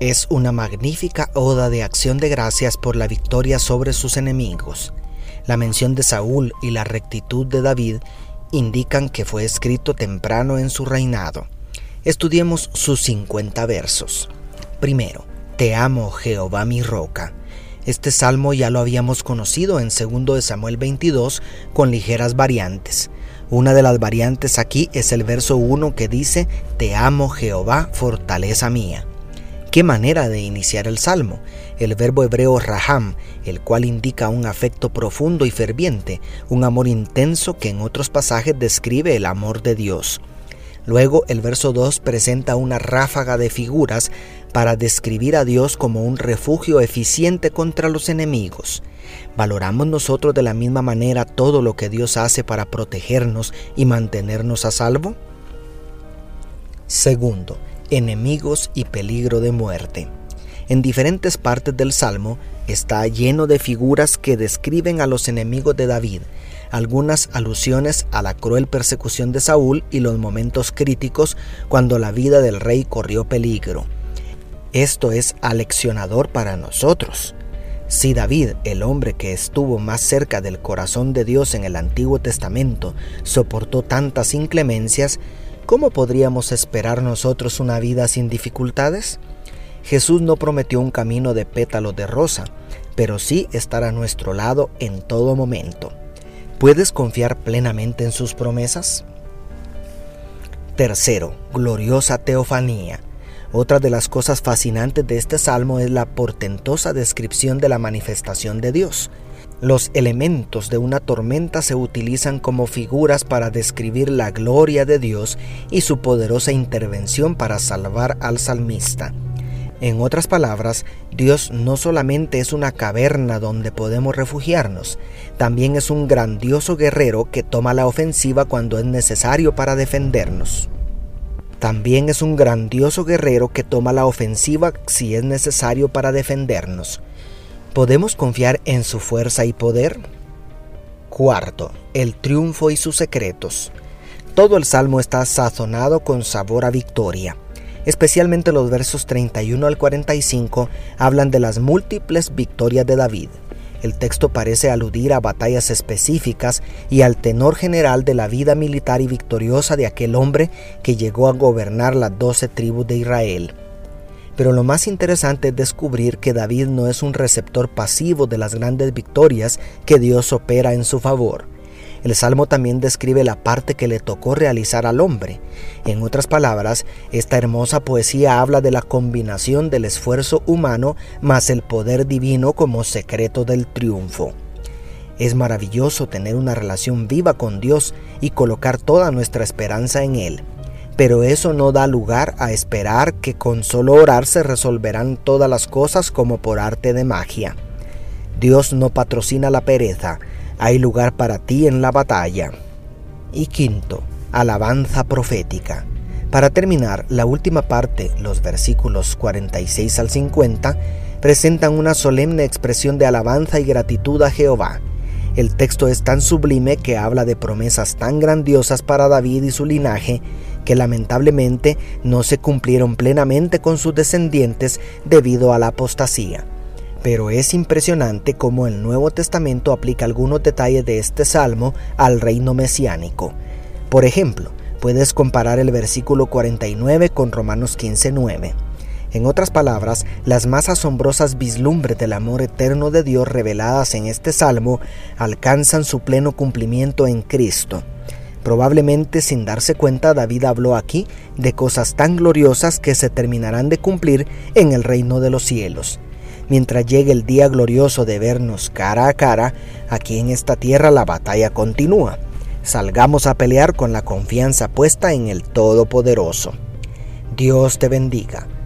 es una magnífica oda de acción de gracias por la victoria sobre sus enemigos. La mención de Saúl y la rectitud de David indican que fue escrito temprano en su reinado. Estudiemos sus 50 versos. Primero, Te amo Jehová mi roca. Este salmo ya lo habíamos conocido en 2 de Samuel 22 con ligeras variantes. Una de las variantes aquí es el verso 1 que dice, Te amo Jehová, fortaleza mía. Qué manera de iniciar el salmo. El verbo hebreo raham, el cual indica un afecto profundo y ferviente, un amor intenso que en otros pasajes describe el amor de Dios. Luego el verso 2 presenta una ráfaga de figuras para describir a Dios como un refugio eficiente contra los enemigos. ¿Valoramos nosotros de la misma manera todo lo que Dios hace para protegernos y mantenernos a salvo? Segundo, enemigos y peligro de muerte. En diferentes partes del Salmo está lleno de figuras que describen a los enemigos de David, algunas alusiones a la cruel persecución de Saúl y los momentos críticos cuando la vida del rey corrió peligro. Esto es aleccionador para nosotros. Si David, el hombre que estuvo más cerca del corazón de Dios en el Antiguo Testamento, soportó tantas inclemencias, ¿cómo podríamos esperar nosotros una vida sin dificultades? Jesús no prometió un camino de pétalos de rosa, pero sí estar a nuestro lado en todo momento. ¿Puedes confiar plenamente en sus promesas? Tercero, gloriosa teofanía. Otra de las cosas fascinantes de este salmo es la portentosa descripción de la manifestación de Dios. Los elementos de una tormenta se utilizan como figuras para describir la gloria de Dios y su poderosa intervención para salvar al salmista. En otras palabras, Dios no solamente es una caverna donde podemos refugiarnos, también es un grandioso guerrero que toma la ofensiva cuando es necesario para defendernos. También es un grandioso guerrero que toma la ofensiva si es necesario para defendernos. ¿Podemos confiar en su fuerza y poder? Cuarto, el triunfo y sus secretos. Todo el salmo está sazonado con sabor a victoria. Especialmente los versos 31 al 45 hablan de las múltiples victorias de David. El texto parece aludir a batallas específicas y al tenor general de la vida militar y victoriosa de aquel hombre que llegó a gobernar las doce tribus de Israel. Pero lo más interesante es descubrir que David no es un receptor pasivo de las grandes victorias que Dios opera en su favor. El Salmo también describe la parte que le tocó realizar al hombre. En otras palabras, esta hermosa poesía habla de la combinación del esfuerzo humano más el poder divino como secreto del triunfo. Es maravilloso tener una relación viva con Dios y colocar toda nuestra esperanza en Él pero eso no da lugar a esperar que con solo orar se resolverán todas las cosas como por arte de magia. Dios no patrocina la pereza, hay lugar para ti en la batalla. Y quinto, alabanza profética. Para terminar, la última parte, los versículos 46 al 50, presentan una solemne expresión de alabanza y gratitud a Jehová. El texto es tan sublime que habla de promesas tan grandiosas para David y su linaje que lamentablemente no se cumplieron plenamente con sus descendientes debido a la apostasía. Pero es impresionante cómo el Nuevo Testamento aplica algunos detalles de este salmo al reino mesiánico. Por ejemplo, puedes comparar el versículo 49 con Romanos 15:9. En otras palabras, las más asombrosas vislumbres del amor eterno de Dios reveladas en este salmo alcanzan su pleno cumplimiento en Cristo. Probablemente sin darse cuenta David habló aquí de cosas tan gloriosas que se terminarán de cumplir en el reino de los cielos. Mientras llegue el día glorioso de vernos cara a cara, aquí en esta tierra la batalla continúa. Salgamos a pelear con la confianza puesta en el Todopoderoso. Dios te bendiga,